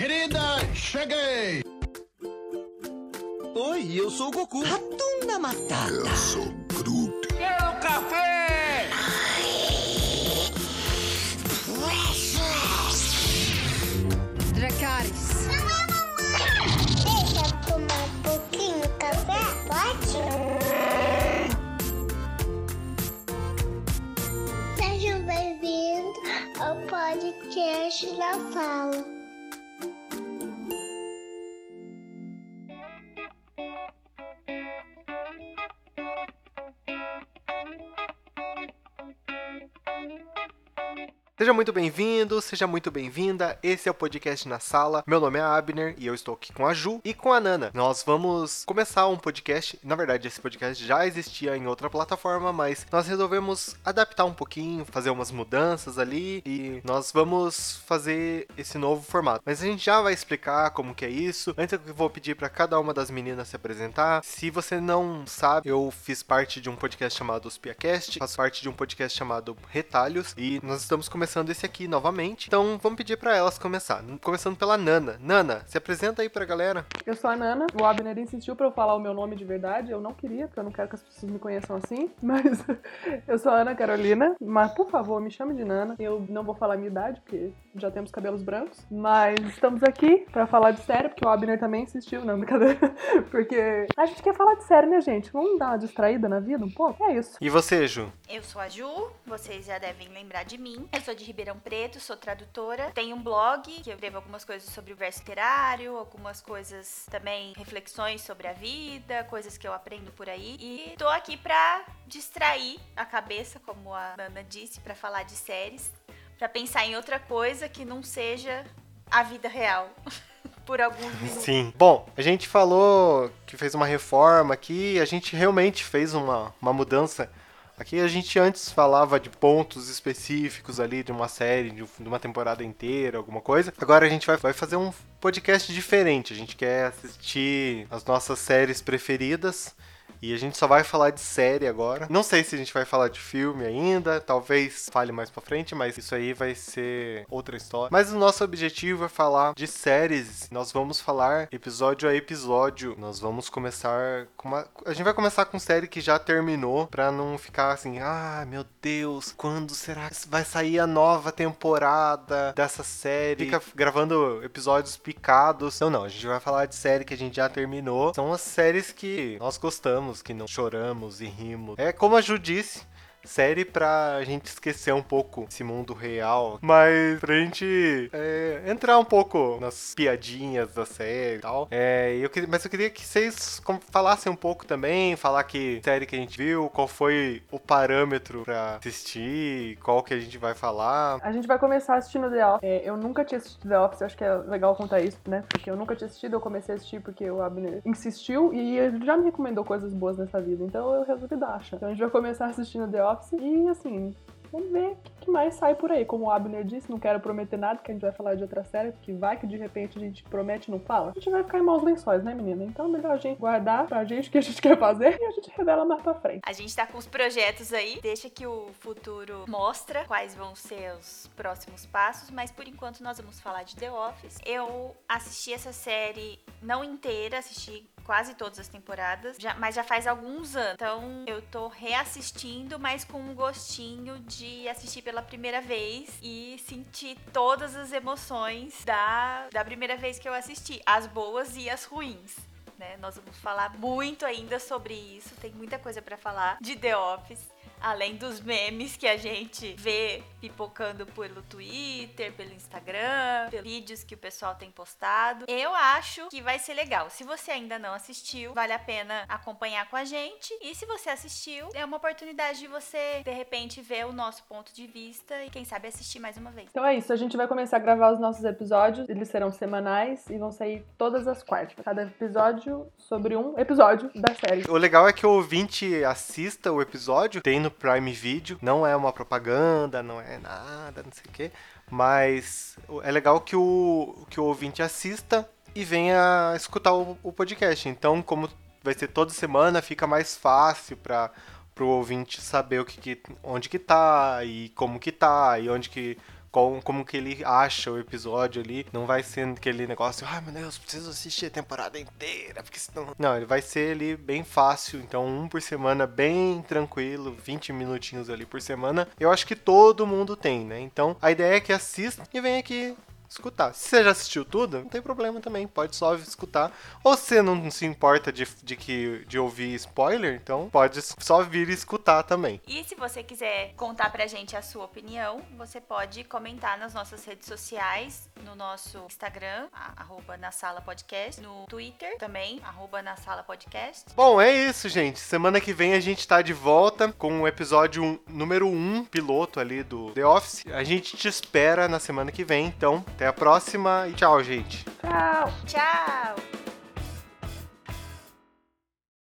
Querida, cheguei! Oi, eu sou o Goku. Ratunda Matata. Eu sou Groot. Quero café! Dracarys. Deixa eu tomar um pouquinho de café? Pode? Sejam bem-vindos ao podcast da Fala. Seja muito bem-vindo, seja muito bem-vinda. Esse é o podcast na sala. Meu nome é Abner e eu estou aqui com a Ju e com a Nana. Nós vamos começar um podcast. Na verdade, esse podcast já existia em outra plataforma, mas nós resolvemos adaptar um pouquinho, fazer umas mudanças ali e nós vamos fazer esse novo formato. Mas a gente já vai explicar como que é isso. Antes eu vou pedir para cada uma das meninas se apresentar. Se você não sabe, eu fiz parte de um podcast chamado Os Piacast, faço parte de um podcast chamado Retalhos e nós estamos começando esse aqui novamente. Então vamos pedir para elas começar. Começando pela Nana. Nana, se apresenta aí pra galera. Eu sou a Nana. O Abner insistiu pra eu falar o meu nome de verdade. Eu não queria, porque eu não quero que as pessoas me conheçam assim. Mas eu sou a Ana Carolina. Mas, por favor, me chame de Nana. Eu não vou falar a minha idade, porque já temos cabelos brancos. Mas estamos aqui pra falar de série, porque o Abner também insistiu. Não, brincadeira. Porque a gente quer falar de série, né, gente? Vamos dar uma distraída na vida um pouco? É isso. E você, Ju? Eu sou a Ju, vocês já devem lembrar de mim. Eu sou de Ribeirão Preto, sou tradutora. Tenho um blog que eu escrevo algumas coisas sobre o verso literário, algumas coisas também, reflexões sobre a vida, coisas que eu aprendo por aí. E tô aqui pra distrair a cabeça, como a Nana disse, pra falar de séries, pra pensar em outra coisa que não seja a vida real. por alguns minutos. Sim. Bom, a gente falou que fez uma reforma aqui, a gente realmente fez uma, uma mudança. Aqui a gente antes falava de pontos específicos ali de uma série, de uma temporada inteira, alguma coisa. Agora a gente vai, vai fazer um podcast diferente. A gente quer assistir as nossas séries preferidas. E a gente só vai falar de série agora. Não sei se a gente vai falar de filme ainda, talvez fale mais pra frente, mas isso aí vai ser outra história. Mas o nosso objetivo é falar de séries. Nós vamos falar episódio a episódio. Nós vamos começar com uma. A gente vai começar com série que já terminou, pra não ficar assim, ah, meu Deus, quando será que vai sair a nova temporada dessa série? Fica gravando episódios picados. Não, não, a gente vai falar de série que a gente já terminou. São as séries que nós gostamos que não choramos e rimos. É como a Ju disse, série pra gente esquecer um pouco esse mundo real, mas pra gente é, entrar um pouco nas piadinhas da série e tal. É, eu, mas eu queria que vocês falassem um pouco também, falar que série que a gente viu, qual foi o parâmetro pra assistir, qual que a gente vai falar. A gente vai começar assistindo The Office. É, eu nunca tinha assistido The Office, acho que é legal contar isso, né? Porque eu nunca tinha assistido, eu comecei a assistir porque o Abner insistiu e ele já me recomendou coisas boas nessa vida, então eu resolvi dar. Então a gente vai começar assistindo The Office e assim. Vamos ver o que que mais sai por aí. Como o Abner disse, não quero prometer nada, que a gente vai falar de outra série, porque vai que de repente a gente promete e não fala. A gente vai ficar em maus lençóis, né, menina? Então é melhor a gente guardar pra gente o que a gente quer fazer e a gente revela mais pra frente. A gente tá com os projetos aí, deixa que o futuro mostra quais vão ser os próximos passos, mas por enquanto nós vamos falar de The Office. Eu assisti essa série não inteira, assisti quase todas as temporadas, já- mas já faz alguns anos. Então eu tô reassistindo, mas com um gostinho de assistir pela primeira vez e sentir todas as emoções da, da primeira vez que eu assisti, as boas e as ruins né? Nós vamos falar muito ainda sobre isso, tem muita coisa pra falar de The Office. Além dos memes que a gente vê pipocando pelo Twitter, pelo Instagram, pelos vídeos que o pessoal tem postado. Eu acho que vai ser legal. Se você ainda não assistiu, vale a pena acompanhar com a gente. E se você assistiu, é uma oportunidade de você, de repente, ver o nosso ponto de vista e, quem sabe, assistir mais uma vez. Então é isso, a gente vai começar a gravar os nossos episódios. Eles serão semanais e vão sair todas as quartas. Cada episódio sobre um episódio da série. O legal é que o ouvinte assista o episódio, tem no Prime Video, não é uma propaganda, não é nada, não sei o quê, mas é legal que o, que o ouvinte assista e venha escutar o, o podcast. Então, como vai ser toda semana, fica mais fácil para o ouvinte saber o que, que- onde que tá e como que tá e onde que com, como que ele acha o episódio ali. Não vai ser aquele negócio, ai meu Deus, preciso assistir a temporada inteira, porque senão. Não, ele vai ser ali bem fácil, então um por semana, bem tranquilo, 20 minutinhos ali por semana. Eu acho que todo mundo tem, né? Então a ideia é que assista e venha aqui escutar. Se você já assistiu tudo, não tem problema também, pode só escutar. Ou se você não se importa de, de, que, de ouvir spoiler, então pode só vir e escutar também. E se você quiser contar pra gente a sua opinião, você pode comentar nas nossas redes sociais, no nosso Instagram, a- arroba na sala podcast, no Twitter também, arroba na sala podcast. Bom, é isso, gente. Semana que vem a gente tá de volta com o episódio número 1, piloto ali do The Office. A gente te espera na semana que vem, então até a próxima e tchau, gente. Tchau! Tchau!